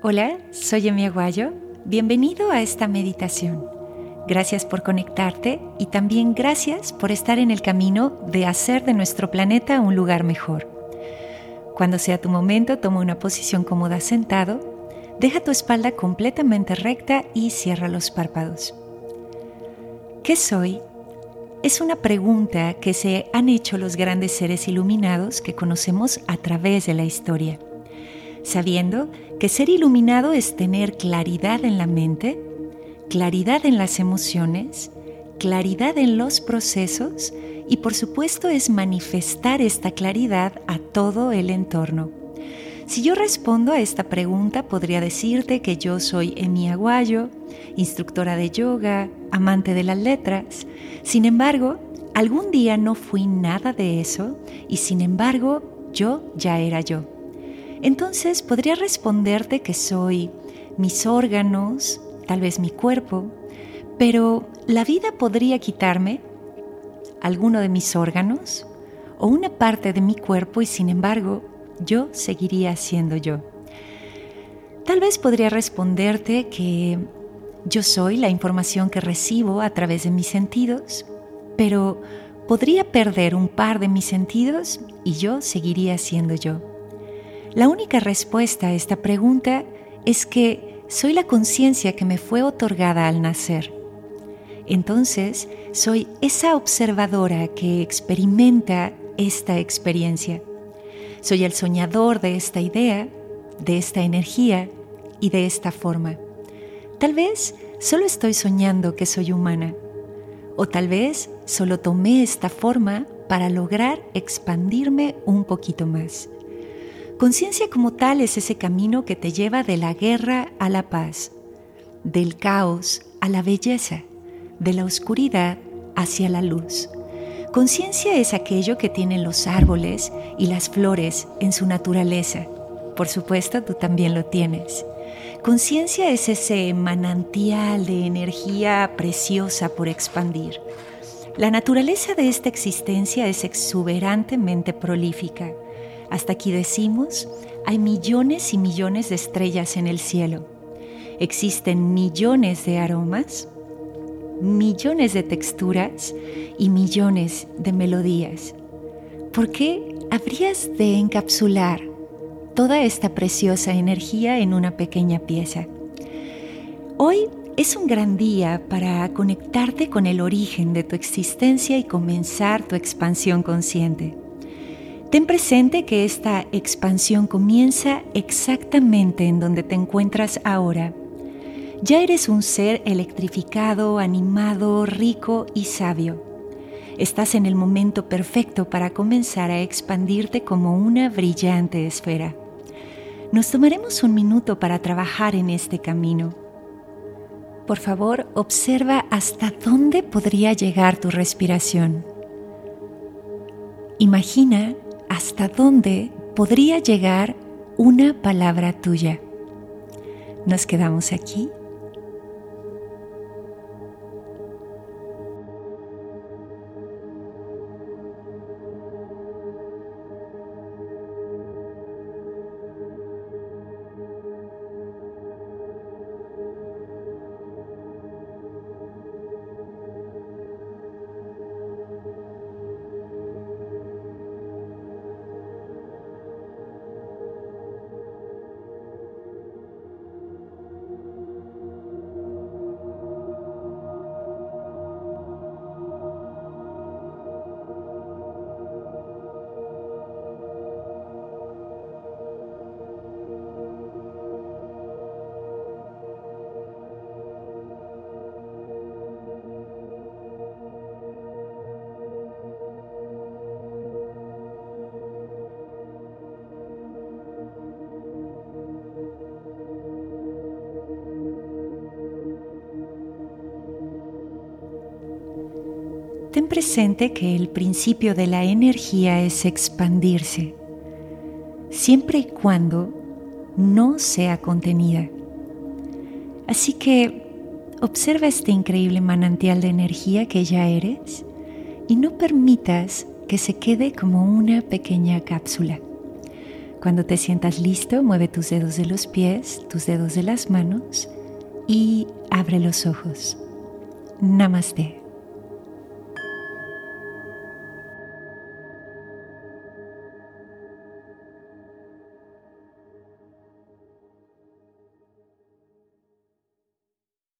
Hola, soy Emi Aguayo. Bienvenido a esta meditación. Gracias por conectarte y también gracias por estar en el camino de hacer de nuestro planeta un lugar mejor. Cuando sea tu momento, toma una posición cómoda sentado, deja tu espalda completamente recta y cierra los párpados. ¿Qué soy? Es una pregunta que se han hecho los grandes seres iluminados que conocemos a través de la historia sabiendo que ser iluminado es tener claridad en la mente, claridad en las emociones, claridad en los procesos y por supuesto es manifestar esta claridad a todo el entorno. Si yo respondo a esta pregunta, podría decirte que yo soy Emi Aguayo, instructora de yoga, amante de las letras. Sin embargo, algún día no fui nada de eso y sin embargo, yo ya era yo entonces podría responderte que soy mis órganos, tal vez mi cuerpo, pero la vida podría quitarme alguno de mis órganos o una parte de mi cuerpo y sin embargo yo seguiría siendo yo. Tal vez podría responderte que yo soy la información que recibo a través de mis sentidos, pero podría perder un par de mis sentidos y yo seguiría siendo yo. La única respuesta a esta pregunta es que soy la conciencia que me fue otorgada al nacer. Entonces, soy esa observadora que experimenta esta experiencia. Soy el soñador de esta idea, de esta energía y de esta forma. Tal vez solo estoy soñando que soy humana. O tal vez solo tomé esta forma para lograr expandirme un poquito más. Conciencia como tal es ese camino que te lleva de la guerra a la paz, del caos a la belleza, de la oscuridad hacia la luz. Conciencia es aquello que tienen los árboles y las flores en su naturaleza. Por supuesto, tú también lo tienes. Conciencia es ese manantial de energía preciosa por expandir. La naturaleza de esta existencia es exuberantemente prolífica hasta aquí decimos, hay millones y millones de estrellas en el cielo. Existen millones de aromas, millones de texturas y millones de melodías. ¿Por qué habrías de encapsular toda esta preciosa energía en una pequeña pieza? Hoy es un gran día para conectarte con el origen de tu existencia y comenzar tu expansión consciente. Ten presente que esta expansión comienza exactamente en donde te encuentras ahora. Ya eres un ser electrificado, animado, rico y sabio. Estás en el momento perfecto para comenzar a expandirte como una brillante esfera. Nos tomaremos un minuto para trabajar en este camino. Por favor, observa hasta dónde podría llegar tu respiración. Imagina hasta dónde podría llegar una palabra tuya. Nos quedamos aquí Presente que el principio de la energía es expandirse, siempre y cuando no sea contenida. Así que observa este increíble manantial de energía que ya eres y no permitas que se quede como una pequeña cápsula. Cuando te sientas listo, mueve tus dedos de los pies, tus dedos de las manos y abre los ojos. Namaste.